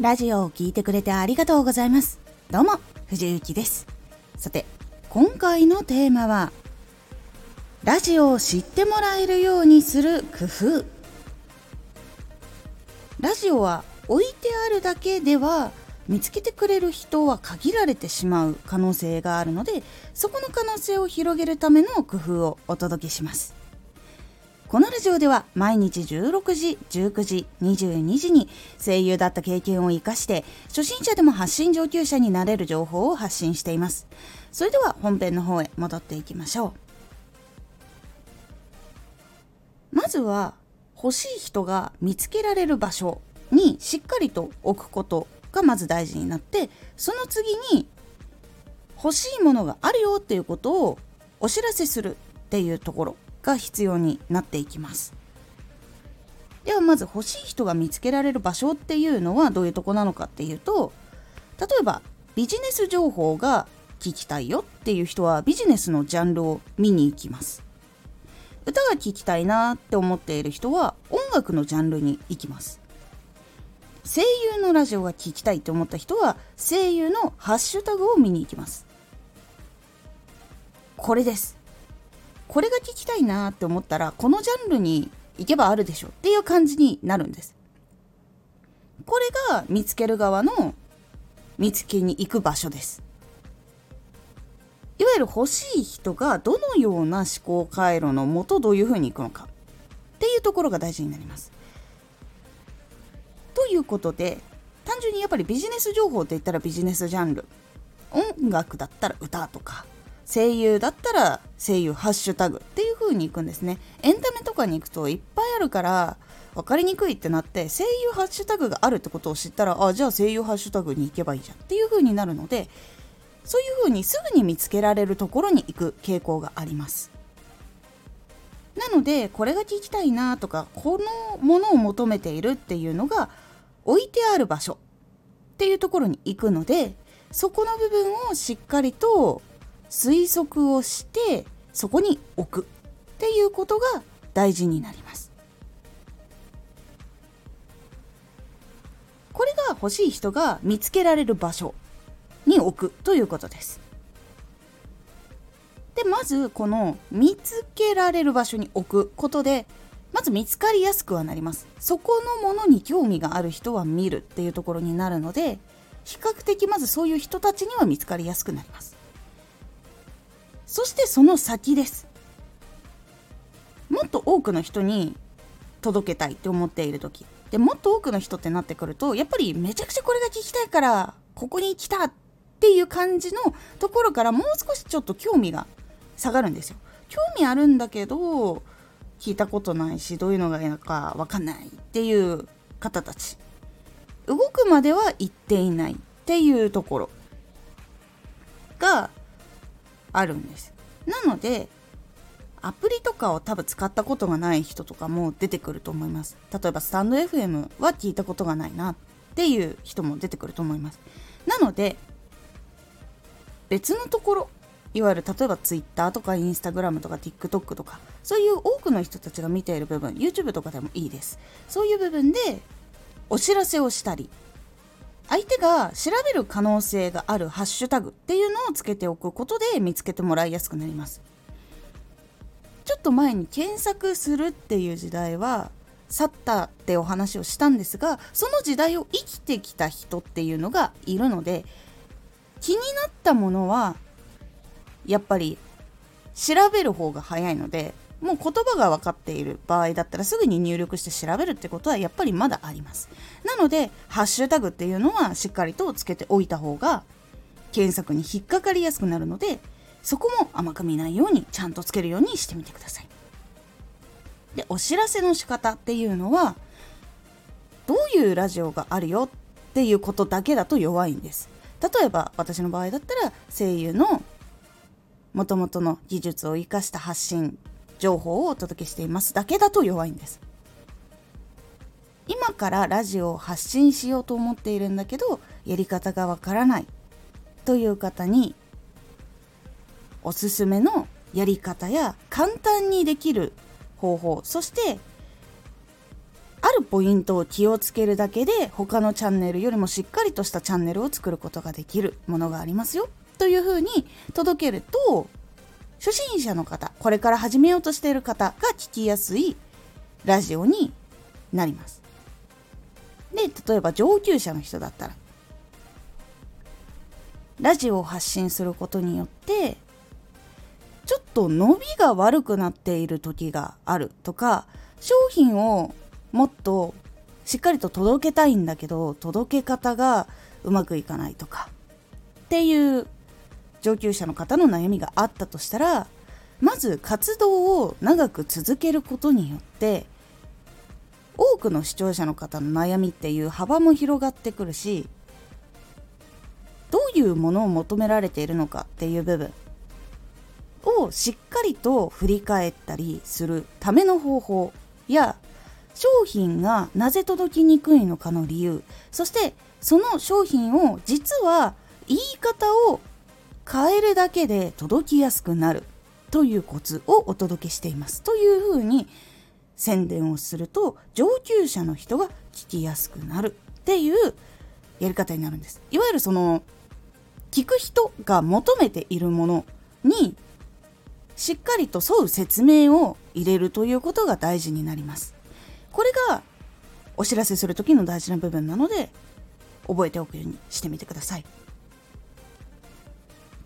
ラジオを聴いてくれてありがとうございます。どうも、藤幸です。さて、今回のテーマは、ラジオを知ってもらえるようにする工夫。ラジオは置いてあるだけでは見つけてくれる人は限られてしまう可能性があるのでそこの可能性を広げるための工夫をお届けしますこのラジオでは毎日16時、19時、22時に声優だった経験を活かして初心者でも発信上級者になれる情報を発信しています。それでは本編の方へ戻っていきましょう。まずは欲しい人が見つけられる場所にしっかりと置くことがまず大事になってその次に欲しいものがあるよっていうことをお知らせするっていうところが必要になっていきます。ではまず欲しい人が見つけられる場所っていうのはどういうとこなのかっていうと例えばビジネス情報が聞きたいよっていう人はビジネスのジャンルを見に行きます。歌が聴きたいなって思っている人は音楽のジャンルに行きます。声優のラジオが聴きたいって思った人は声優のハッシュタグを見に行きます。これです。これが聞きたいなって思ったらこのジャンルに行けばあるでしょっていう感じになるんです。これが見つける側の見つけに行く場所です。いわゆる欲しい人がどのような思考回路のもとどういうふうに行くのか。っていうところが大事になります。ということで単純にやっぱりビジネス情報って言ったらビジネスジャンル。音楽だったら歌とか。声優だったら声優ハッシュタグっていう風に行くんですね。エンタメとかに行くといっぱいあるから分かりにくいってなって声優ハッシュタグがあるってことを知ったらあじゃあ声優ハッシュタグに行けばいいじゃんっていう風になるのでそういう風にすぐに見つけられるところに行く傾向があります。なのでこれが聞きたいなとかこのものを求めているっていうのが置いてある場所っていうところに行くのでそこの部分をしっかりと推測をしてそこに置くっていうことが大事になります。これが欲しい人が見つけられる場所に置くということです。でまずこの見つけられる場所に置くことでまず見つかりやすくはなります。そこのものに興味がある人は見るっていうところになるので比較的まずそういう人たちには見つかりやすくなります。そしてその先です。もっと多くの人に届けたいって思っている時。でもっと多くの人ってなってくるとやっぱりめちゃくちゃこれが聞きたいからここに来たっていう感じのところからもう少しちょっと興味が下がるんですよ。興味あるんだけど聞いたことないしどういうのがいいのか分かんないっていう方たち。動くまでは行っていないっていうところがあるんです。なのでアプリとかを多分使ったことがない人とかも出てくると思います。例えばスタンド FM は聞いたことがないなっていう人も出てくると思います。なので別のところいわゆる例えば Twitter とか Instagram とか TikTok とかそういう多くの人たちが見ている部分 YouTube とかでもいいです。そういう部分でお知らせをしたり相手が調べる可能性があるハッシュタグっていうのをつけておくことで見つけてもらいやすくなります。ちょっと前に検索するっていう時代は去ったってお話をしたんですがその時代を生きてきた人っていうのがいるので気になったものはやっぱり調べる方が早いのでもう言葉が分かっている場合だったらすぐに入力して調べるってことはやっぱりまだあります。なのでハッシュタグっていうのはしっかりとつけておいた方が検索に引っかかりやすくなるのでそこも甘く見ないようにちゃんとつけるようにしてみてください。でお知らせの仕方っていうのはどういうラジオがあるよっていうことだけだと弱いんです。例えば私の場合だったら声優のもともとの技術を生かした発信情報をお届けしています。だけだと弱いんです。今からラジオを発信しようと思っているんだけどやり方がわからない。という方におすすめのやり方や簡単にできる方法そしてあるポイントを気をつけるだけで他のチャンネルよりもしっかりとしたチャンネルを作ることができるものがありますよ。というふうに届けると初心者の方これから始めようとしている方が聞きやすいラジオになります。で例えば上級者の人だったらラジオを発信することによってちょっと伸びが悪くなっている時があるとか商品をもっとしっかりと届けたいんだけど届け方がうまくいかないとかっていう上級者の方の悩みがあったとしたらまず活動を長く続けることによって多くの視聴者の方の悩みっていう幅も広がってくるしどういうものを求められているのかっていう部分をしっかりと振り返ったりするための方法や商品がなぜ届きにくいのかの理由そしてその商品を実は言い方を変えるだけで届きやすくなるというコツをお届けしています。というふうに宣伝をすると上級者の人が聞きやすくなるっていうやり方になるんです。いわゆるその聞く人が求めているものにしっかりと沿う説明を入れるということが大事になります。これがお知らせする時の大事な部分なので覚えておくようにしてみてください。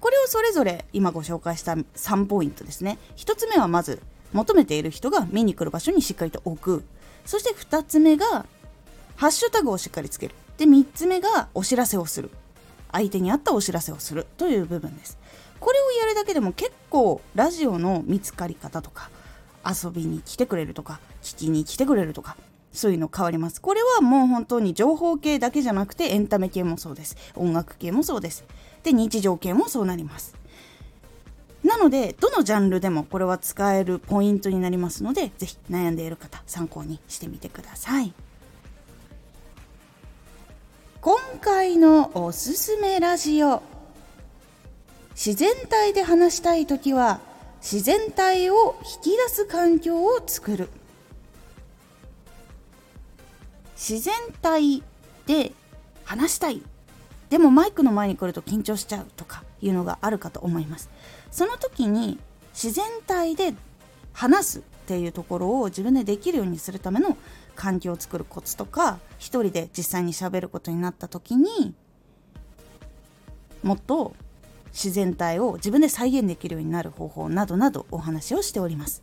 これをそれぞれ今ご紹介した3ポイントですね。1つ目はまず求めている人が見に来る場所にしっかりと置く。そして2つ目がハッシュタグをしっかりつける。で3つ目がお知らせをする。相手に合ったお知らせをする。という部分です。これをやるだけでも結構ラジオの見つかり方とか遊びに来てくれるとか聞きに来てくれるとかそういうの変わります。これはもう本当に情報系だけじゃなくてエンタメ系もそうです。音楽系もそうです。で日常系もそうなります。なのでどのジャンルでもこれは使えるポイントになりますので是非悩んでいる方参考にしてみてください。今回のおすすめラジオ。自然体で話したい時は自然体を引き出す環境を作る。自然体で話したい。でもマイクの前に来ると緊張しちゃうとかいうのがあるかと思います。その時に自然体で話すっていうところを自分でできるようにするための環境を作るコツとか一人で実際にしゃべることになった時にもっと自然体を自分で再現できるようになる方法などなどお話をしております。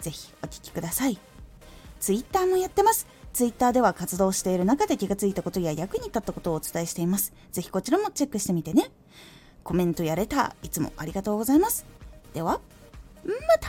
ぜひお聴きください Twitter もやってます Twitter では活動している中で気がついたことや役に立ったことをお伝えしています。ぜひこちらもチェックしてみてね。コメントやれた、いつもありがとうございます。では、また